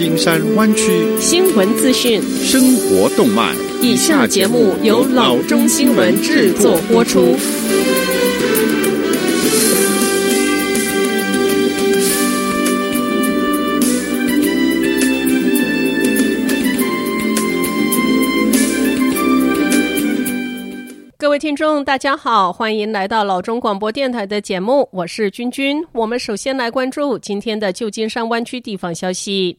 金山湾区新闻资讯、生活动脉。以下节目由老中新闻制作播出。各位听众，大家好，欢迎来到老中广播电台的节目，我是君君。我们首先来关注今天的旧金山湾区地方消息。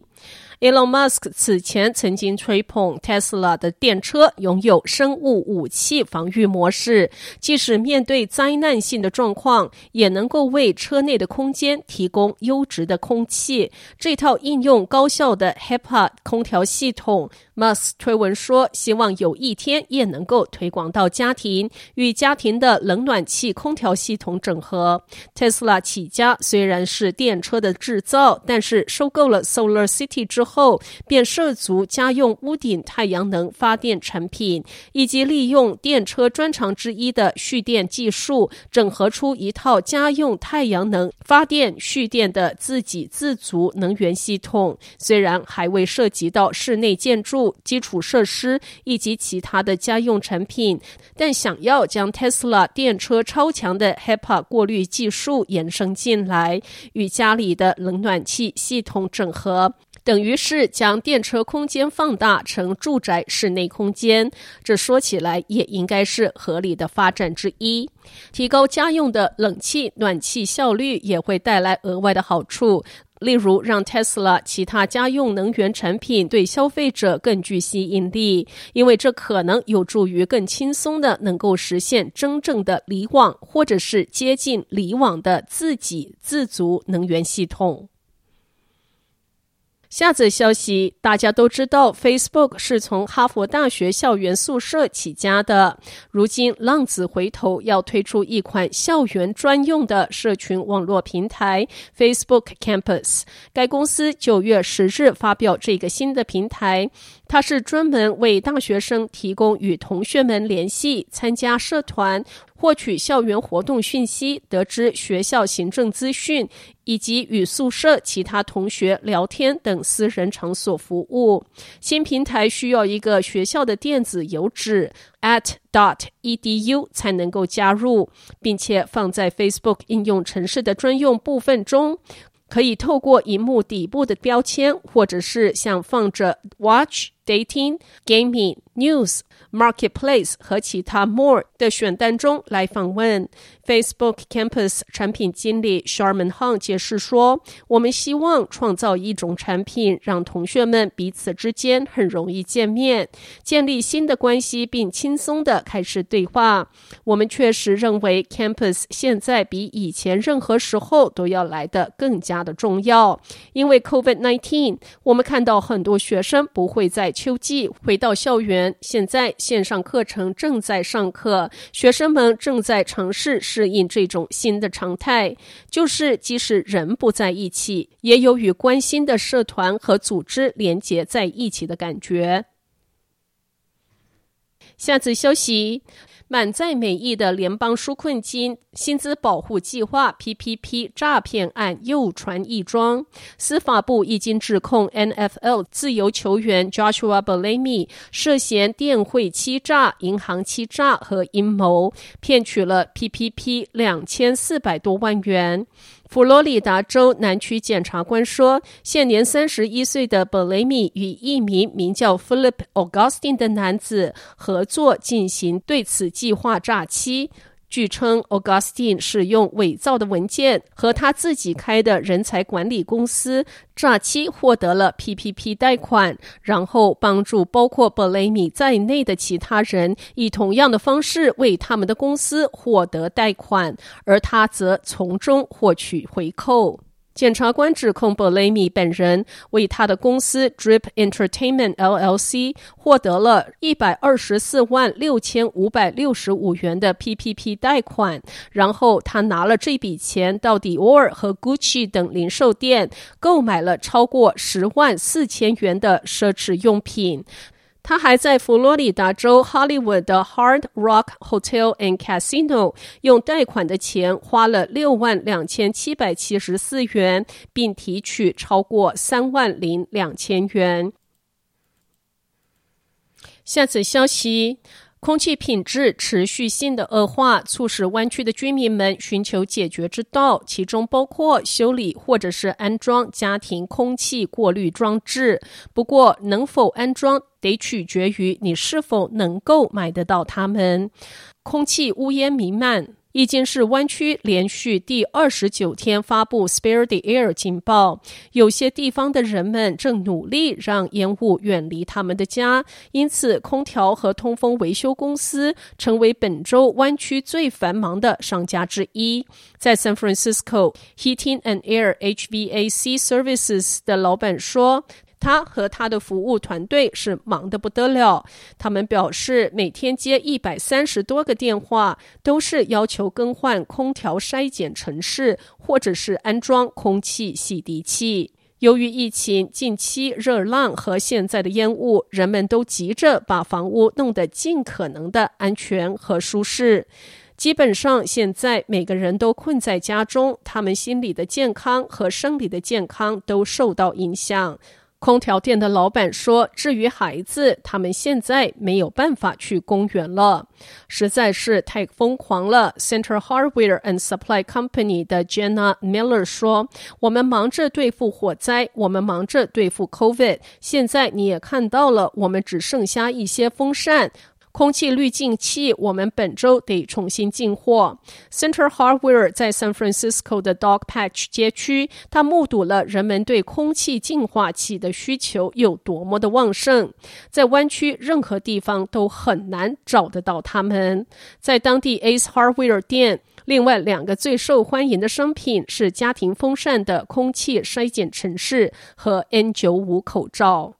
Elon Musk 此前曾经吹捧 Tesla 的电车拥有生物武器防御模式，即使面对灾难性的状况，也能够为车内的空间提供优质的空气。这套应用高效的 HEPA 空调系统，Musk 推文说，希望有一天也能够推广到家庭，与家庭的冷暖气空调系统整合。Tesla 起家虽然是电车的制造，但是收购了 Solar City 之后。后便涉足家用屋顶太阳能发电产品，以及利用电车专长之一的蓄电技术，整合出一套家用太阳能发电蓄电的自给自足能源系统。虽然还未涉及到室内建筑、基础设施以及其他的家用产品，但想要将 Tesla 电车超强的 HEPA 过滤技术延伸进来，与家里的冷暖气系统整合。等于是将电车空间放大成住宅室内空间，这说起来也应该是合理的发展之一。提高家用的冷气暖气效率也会带来额外的好处，例如让 Tesla 其他家用能源产品对消费者更具吸引力，因为这可能有助于更轻松的能够实现真正的离网或者是接近离网的自给自足能源系统。下则消息，大家都知道，Facebook 是从哈佛大学校园宿舍起家的。如今浪子回头，要推出一款校园专用的社群网络平台 ——Facebook Campus。该公司九月十日发表这个新的平台，它是专门为大学生提供与同学们联系、参加社团。获取校园活动讯息、得知学校行政资讯，以及与宿舍其他同学聊天等私人场所服务。新平台需要一个学校的电子邮址 at dot edu 才能够加入，并且放在 Facebook 应用城市的专用部分中。可以透过荧幕底部的标签，或者是像放着 Watch、Dating、Gaming、News、Marketplace 和其他 More 的选单中来访问。Facebook Campus 产品经理 Sharman Hong 解释说：“我们希望创造一种产品，让同学们彼此之间很容易见面，建立新的关系，并轻松地开始对话。我们确实认为 Campus 现在比以前任何时候都要来得更加的重要，因为 COVID-19，我们看到很多学生不会在秋季回到校园。现在线上课程正在上课，学生们正在尝试。”适应这种新的常态，就是即使人不在一起，也有与关心的社团和组织连接在一起的感觉。下次消息。满载美意的联邦纾困金薪资保护计划 （PPP） 诈骗案又传一桩，司法部已经指控 NFL 自由球员 Joshua Bellamy 涉嫌电汇欺诈、银行欺诈和阴谋，骗取了 PPP 两千四百多万元。佛罗里达州南区检察官说，现年三十一岁的本雷米与一名名叫 Philip Augustine 的男子合作进行对此计划诈欺。据称，Augustine 使用伪造的文件和他自己开的人才管理公司诈欺获得了 PPP 贷款，然后帮助包括布雷米在内的其他人以同样的方式为他们的公司获得贷款，而他则从中获取回扣。检察官指控布雷米本人为他的公司 Drip Entertainment LLC 获得了一百二十四万六千五百六十五元的 PPP 贷款，然后他拿了这笔钱到迪奥尔和 Gucci 等零售店购买了超过十万四千元的奢侈用品。他还在佛罗里达州 Hollywood 的 Hard Rock Hotel and Casino 用贷款的钱花了六万两千七百七十四元，并提取超过三万零两千元。下次消息。空气品质持续性的恶化，促使湾区的居民们寻求解决之道，其中包括修理或者是安装家庭空气过滤装置。不过，能否安装得取决于你是否能够买得到它们。空气污烟弥漫。已经是湾区连续第二十九天发布 Spare the Air 警报。有些地方的人们正努力让烟雾远离他们的家，因此空调和通风维修公司成为本周湾区最繁忙的商家之一。在 San Francisco Heating and Air HVAC Services 的老板说。他和他的服务团队是忙得不得了。他们表示，每天接一百三十多个电话，都是要求更换空调筛检程式，或者是安装空气洗涤器。由于疫情、近期热浪和现在的烟雾，人们都急着把房屋弄得尽可能的安全和舒适。基本上，现在每个人都困在家中，他们心理的健康和生理的健康都受到影响。空调店的老板说：“至于孩子，他们现在没有办法去公园了，实在是太疯狂了。” Center Hardware and Supply Company 的 Jenna Miller 说：“我们忙着对付火灾，我们忙着对付 COVID。现在你也看到了，我们只剩下一些风扇。”空气滤净器，我们本周得重新进货。Center Hardware 在 San Francisco 的 Dogpatch 街区，他目睹了人们对空气净化器的需求有多么的旺盛。在湾区任何地方都很难找得到他们。在当地 Ace Hardware 店，另外两个最受欢迎的商品是家庭风扇的空气筛检程式和 N95 口罩。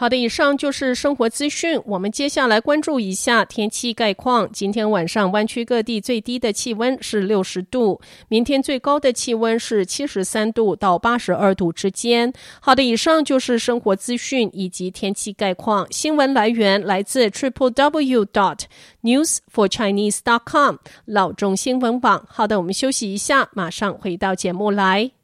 好的，以上就是生活资讯。我们接下来关注一下天气概况。今天晚上湾区各地最低的气温是六十度，明天最高的气温是七十三度到八十二度之间。好的，以上就是生活资讯以及天气概况。新闻来源来自 triple w dot news for chinese dot com 老中新闻网。好的，我们休息一下，马上回到节目来。